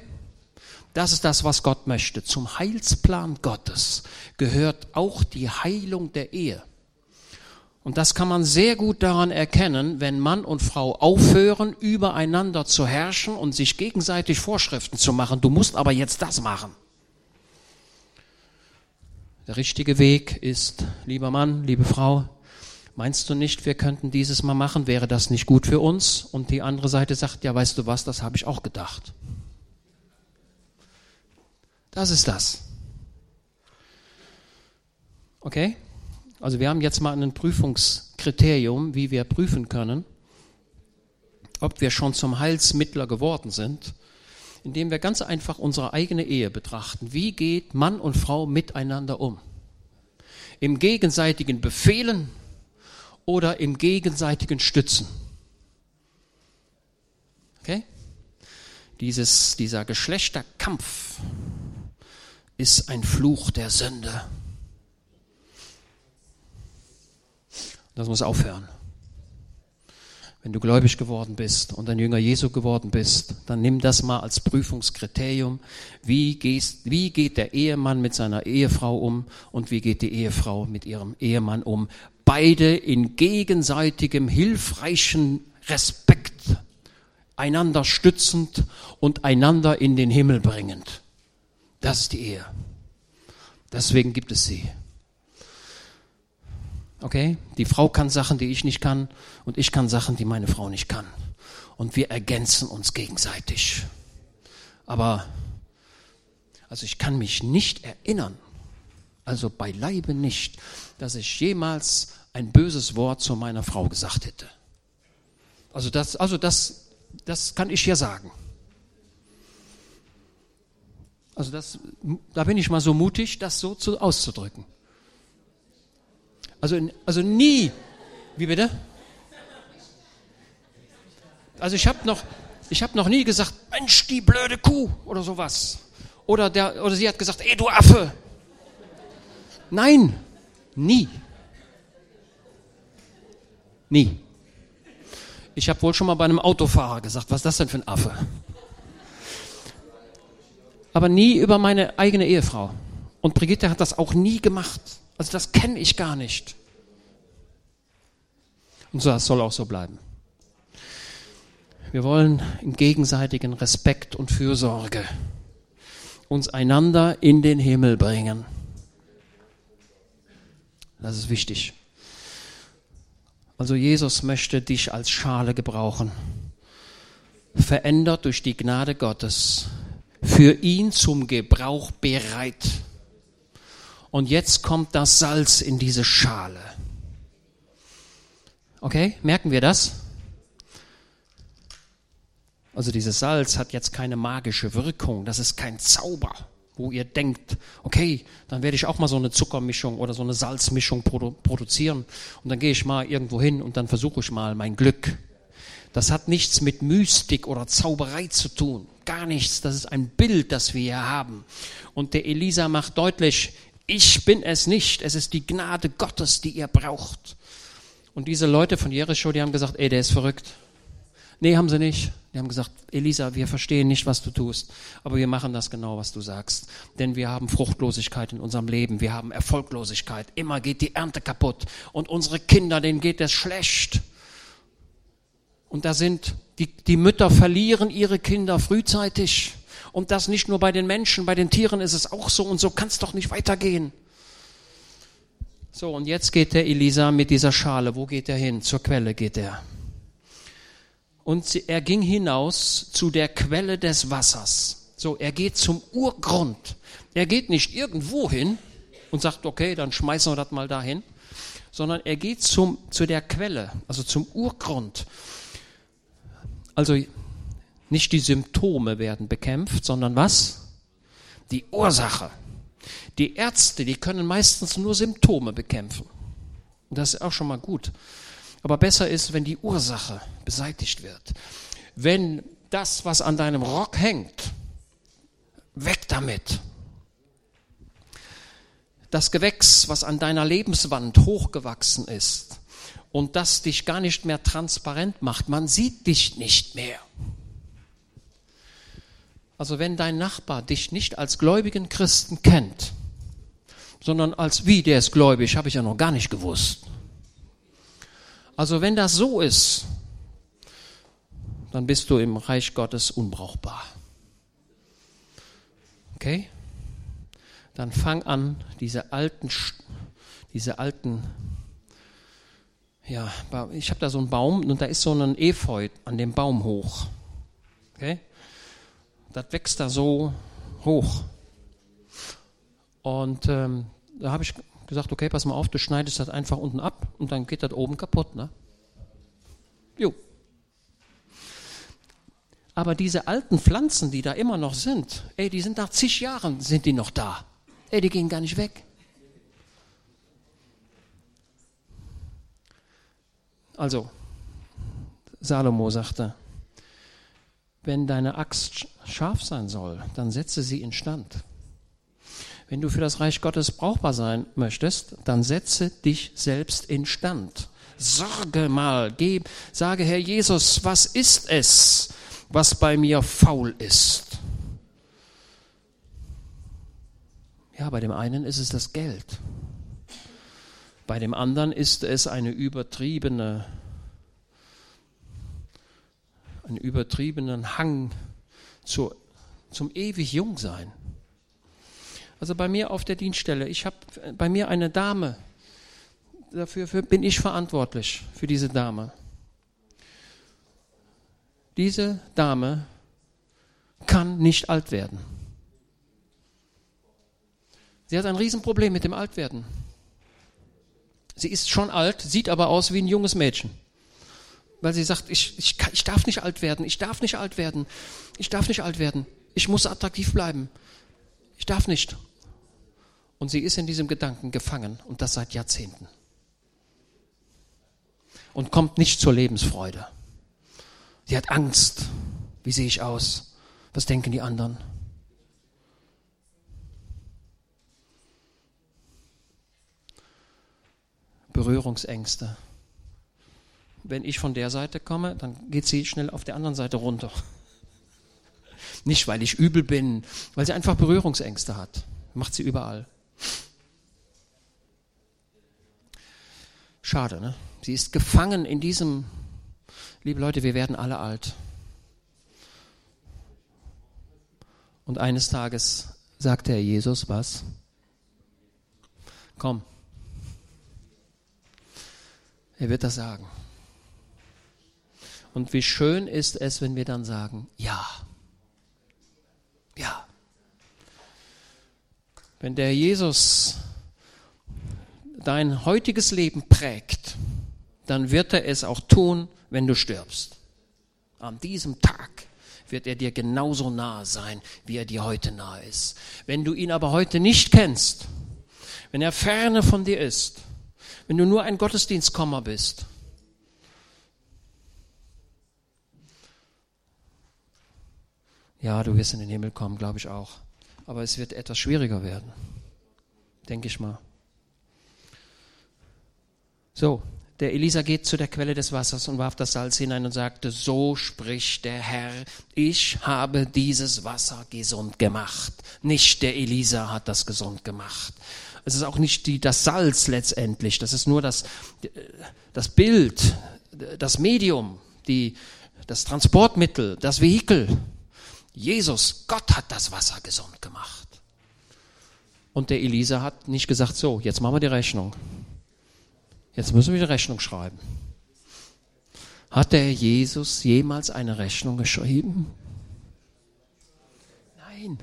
Das ist das, was Gott möchte. Zum Heilsplan Gottes gehört auch die Heilung der Ehe. Und das kann man sehr gut daran erkennen, wenn Mann und Frau aufhören, übereinander zu herrschen und sich gegenseitig Vorschriften zu machen. Du musst aber jetzt das machen. Der richtige Weg ist, lieber Mann, liebe Frau, Meinst du nicht, wir könnten dieses mal machen? Wäre das nicht gut für uns? Und die andere Seite sagt, ja, weißt du was, das habe ich auch gedacht. Das ist das. Okay? Also wir haben jetzt mal ein Prüfungskriterium, wie wir prüfen können, ob wir schon zum Heilsmittler geworden sind, indem wir ganz einfach unsere eigene Ehe betrachten. Wie geht Mann und Frau miteinander um? Im gegenseitigen Befehlen oder im gegenseitigen Stützen? Okay? Dieses, dieser Geschlechterkampf ist ein Fluch der Sünde. Das muss aufhören. Wenn du gläubig geworden bist und ein Jünger Jesu geworden bist, dann nimm das mal als Prüfungskriterium. Wie, gehst, wie geht der Ehemann mit seiner Ehefrau um und wie geht die Ehefrau mit ihrem Ehemann um? Beide in gegenseitigem hilfreichen Respekt, einander stützend und einander in den Himmel bringend. Das ist die Ehe. Deswegen gibt es sie. Okay? Die Frau kann Sachen, die ich nicht kann, und ich kann Sachen, die meine Frau nicht kann. Und wir ergänzen uns gegenseitig. Aber, also ich kann mich nicht erinnern, also beileibe nicht, dass ich jemals ein böses Wort zu meiner Frau gesagt hätte. Also das, also das, das kann ich ja sagen. Also das, da bin ich mal so mutig, das so zu, auszudrücken. Also, also nie. Wie bitte? Also ich habe noch, ich noch nie gesagt, Mensch, die blöde Kuh oder sowas. Oder der, oder sie hat gesagt, ey du Affe. Nein, nie. Nie. Ich habe wohl schon mal bei einem Autofahrer gesagt, was ist das denn für ein Affe? Aber nie über meine eigene Ehefrau. Und Brigitte hat das auch nie gemacht. Also das kenne ich gar nicht. Und das soll auch so bleiben. Wir wollen im gegenseitigen Respekt und Fürsorge uns einander in den Himmel bringen. Das ist wichtig. Also Jesus möchte dich als Schale gebrauchen, verändert durch die Gnade Gottes, für ihn zum Gebrauch bereit. Und jetzt kommt das Salz in diese Schale. Okay, merken wir das? Also dieses Salz hat jetzt keine magische Wirkung, das ist kein Zauber, wo ihr denkt, okay, dann werde ich auch mal so eine Zuckermischung oder so eine Salzmischung produ produzieren und dann gehe ich mal irgendwo hin und dann versuche ich mal mein Glück. Das hat nichts mit Mystik oder Zauberei zu tun, gar nichts, das ist ein Bild, das wir hier haben. Und der Elisa macht deutlich, ich bin es nicht. Es ist die Gnade Gottes, die ihr braucht. Und diese Leute von Jericho, die haben gesagt, ey, der ist verrückt. Nee, haben sie nicht. Die haben gesagt, Elisa, wir verstehen nicht, was du tust, aber wir machen das genau, was du sagst. Denn wir haben Fruchtlosigkeit in unserem Leben, wir haben Erfolglosigkeit. Immer geht die Ernte kaputt und unsere Kinder, denen geht es schlecht. Und da sind, die, die Mütter verlieren ihre Kinder frühzeitig. Und das nicht nur bei den Menschen, bei den Tieren ist es auch so und so kann es doch nicht weitergehen. So, und jetzt geht der Elisa mit dieser Schale. Wo geht er hin? Zur Quelle geht er. Und er ging hinaus zu der Quelle des Wassers. So, er geht zum Urgrund. Er geht nicht irgendwo hin und sagt, okay, dann schmeißen wir das mal dahin, sondern er geht zum, zu der Quelle, also zum Urgrund. Also nicht die Symptome werden bekämpft, sondern was? Die Ursache. Die Ärzte, die können meistens nur Symptome bekämpfen. Und das ist auch schon mal gut. Aber besser ist, wenn die Ursache beseitigt wird. Wenn das, was an deinem Rock hängt, weg damit. Das Gewächs, was an deiner Lebenswand hochgewachsen ist und das dich gar nicht mehr transparent macht, man sieht dich nicht mehr. Also wenn dein Nachbar dich nicht als gläubigen Christen kennt, sondern als wie, der ist gläubig, habe ich ja noch gar nicht gewusst. Also wenn das so ist, dann bist du im Reich Gottes unbrauchbar. Okay? Dann fang an, diese alten, diese alten ja, ich habe da so einen Baum und da ist so ein Efeu an dem Baum hoch. Okay? Das wächst da so hoch. Und ähm, da habe ich gesagt, okay, pass mal auf, du schneidest das einfach unten ab und dann geht das oben kaputt. Ne? Jo. Aber diese alten Pflanzen, die da immer noch sind, ey, die sind nach zig Jahren, sind die noch da. Ey, die gehen gar nicht weg. Also, Salomo sagte, wenn deine Axt scharf sein soll, dann setze sie instand. Wenn du für das Reich Gottes brauchbar sein möchtest, dann setze dich selbst instand. Sorge mal, geb, sage Herr Jesus, was ist es, was bei mir faul ist? Ja, bei dem einen ist es das Geld. Bei dem anderen ist es eine übertriebene, einen übertriebenen Hang zu, zum ewig Jungsein. Also bei mir auf der Dienststelle, ich habe bei mir eine Dame, dafür bin ich verantwortlich für diese Dame. Diese Dame kann nicht alt werden. Sie hat ein Riesenproblem mit dem Altwerden. Sie ist schon alt, sieht aber aus wie ein junges Mädchen. Weil sie sagt, ich, ich, ich darf nicht alt werden, ich darf nicht alt werden, ich darf nicht alt werden, ich muss attraktiv bleiben, ich darf nicht. Und sie ist in diesem Gedanken gefangen und das seit Jahrzehnten. Und kommt nicht zur Lebensfreude. Sie hat Angst. Wie sehe ich aus? Was denken die anderen? Berührungsängste. Wenn ich von der Seite komme, dann geht sie schnell auf der anderen Seite runter. Nicht, weil ich übel bin, weil sie einfach Berührungsängste hat. Macht sie überall. Schade, ne? Sie ist gefangen in diesem, liebe Leute, wir werden alle alt. Und eines Tages sagte Herr Jesus was? Komm, er wird das sagen. Und wie schön ist es, wenn wir dann sagen, ja, ja. Wenn der Jesus dein heutiges Leben prägt, dann wird er es auch tun, wenn du stirbst. An diesem Tag wird er dir genauso nahe sein, wie er dir heute nahe ist. Wenn du ihn aber heute nicht kennst, wenn er ferne von dir ist, wenn du nur ein Gottesdienstkommer bist. Ja, du wirst in den Himmel kommen, glaube ich auch. Aber es wird etwas schwieriger werden, denke ich mal. So, der Elisa geht zu der Quelle des Wassers und warf das Salz hinein und sagte, so spricht der Herr, ich habe dieses Wasser gesund gemacht. Nicht der Elisa hat das gesund gemacht. Es ist auch nicht die, das Salz letztendlich, das ist nur das, das Bild, das Medium, die, das Transportmittel, das Vehikel. Jesus, Gott hat das Wasser gesund gemacht. Und der Elisa hat nicht gesagt, so, jetzt machen wir die Rechnung. Jetzt müssen wir die Rechnung schreiben. Hat der Jesus jemals eine Rechnung geschrieben? Nein.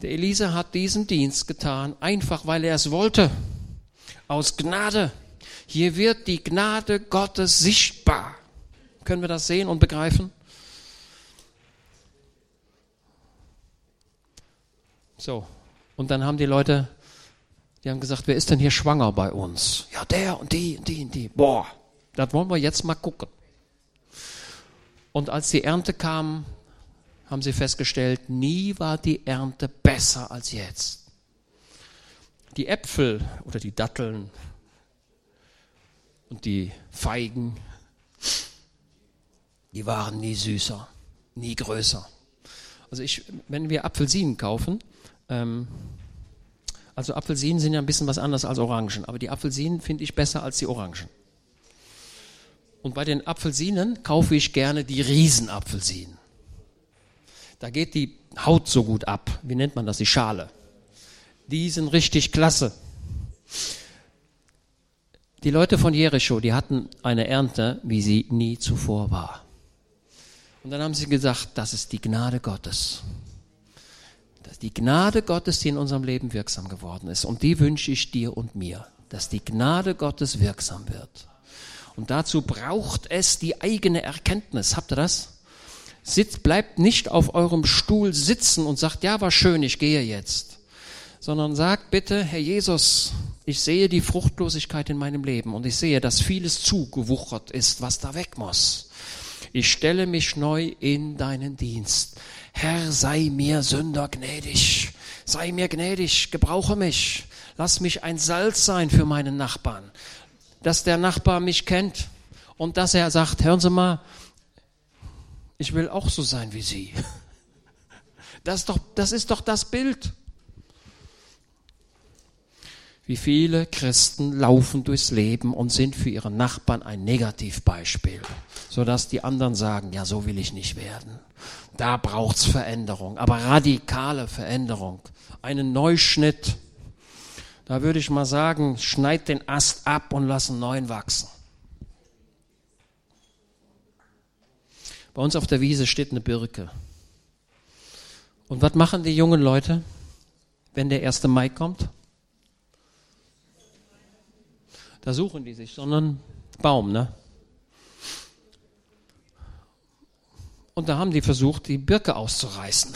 Der Elisa hat diesen Dienst getan, einfach weil er es wollte. Aus Gnade. Hier wird die Gnade Gottes sichtbar. Können wir das sehen und begreifen? So, und dann haben die Leute, die haben gesagt, wer ist denn hier schwanger bei uns? Ja, der und die und die und die. Boah, das wollen wir jetzt mal gucken. Und als die Ernte kam, haben sie festgestellt, nie war die Ernte besser als jetzt. Die Äpfel oder die Datteln und die Feigen, die waren nie süßer, nie größer. Also ich, wenn wir Apfelsinen kaufen, ähm, also Apfelsinen sind ja ein bisschen was anderes als Orangen, aber die Apfelsinen finde ich besser als die Orangen. Und bei den Apfelsinen kaufe ich gerne die Riesenapfelsinen. Da geht die Haut so gut ab. Wie nennt man das? Die Schale. Die sind richtig klasse. Die Leute von Jericho, die hatten eine Ernte, wie sie nie zuvor war. Und dann haben sie gesagt, das ist die Gnade Gottes. Das ist die Gnade Gottes, die in unserem Leben wirksam geworden ist. Und die wünsche ich dir und mir, dass die Gnade Gottes wirksam wird. Und dazu braucht es die eigene Erkenntnis. Habt ihr das? Sitzt, bleibt nicht auf eurem Stuhl sitzen und sagt, ja, war schön, ich gehe jetzt. Sondern sagt bitte, Herr Jesus, ich sehe die Fruchtlosigkeit in meinem Leben und ich sehe, dass vieles zugewuchert ist, was da weg muss. Ich stelle mich neu in deinen Dienst. Herr, sei mir Sünder gnädig. Sei mir gnädig, gebrauche mich. Lass mich ein Salz sein für meinen Nachbarn dass der Nachbar mich kennt und dass er sagt, hören Sie mal, ich will auch so sein wie Sie. Das ist doch das, ist doch das Bild. Wie viele Christen laufen durchs Leben und sind für ihre Nachbarn ein Negativbeispiel, sodass die anderen sagen, ja, so will ich nicht werden. Da braucht's Veränderung, aber radikale Veränderung, einen Neuschnitt. Da würde ich mal sagen, schneid den Ast ab und lass einen neuen wachsen. Bei uns auf der Wiese steht eine Birke. Und was machen die jungen Leute, wenn der 1. Mai kommt? Da suchen die sich so einen Baum, ne? Und da haben die versucht, die Birke auszureißen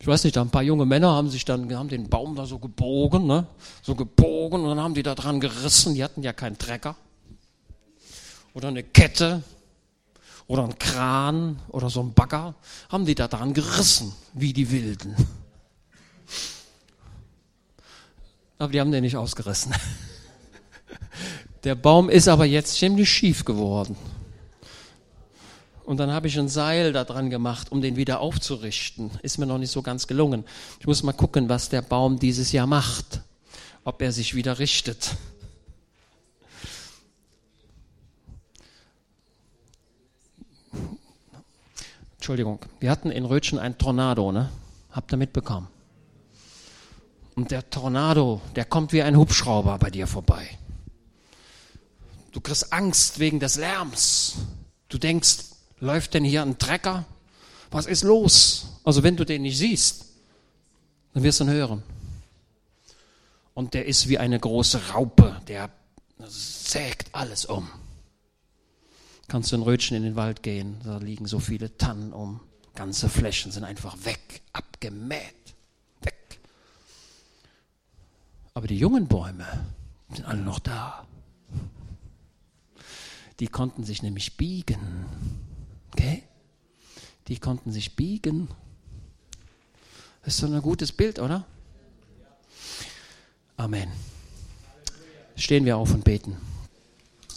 ich weiß nicht, ein paar junge Männer haben sich dann, haben den Baum da so gebogen, ne? so gebogen und dann haben die da dran gerissen. Die hatten ja keinen Trecker oder eine Kette oder einen Kran oder so ein Bagger. Haben die da dran gerissen, wie die Wilden. Aber die haben den nicht ausgerissen. Der Baum ist aber jetzt ziemlich schief geworden. Und dann habe ich ein Seil da dran gemacht, um den wieder aufzurichten. Ist mir noch nicht so ganz gelungen. Ich muss mal gucken, was der Baum dieses Jahr macht. Ob er sich wieder richtet. Entschuldigung, wir hatten in Rötchen einen Tornado, ne? Habt ihr mitbekommen? Und der Tornado, der kommt wie ein Hubschrauber bei dir vorbei. Du kriegst Angst wegen des Lärms. Du denkst, Läuft denn hier ein Trecker? Was ist los? Also wenn du den nicht siehst, dann wirst du ihn hören. Und der ist wie eine große Raupe, der sägt alles um. Kannst du ein Rötchen in den Wald gehen, da liegen so viele Tannen um. Ganze Flächen sind einfach weg, abgemäht, weg. Aber die jungen Bäume sind alle noch da. Die konnten sich nämlich biegen Okay? Die konnten sich biegen. Das ist so ein gutes Bild, oder? Amen. Stehen wir auf und beten.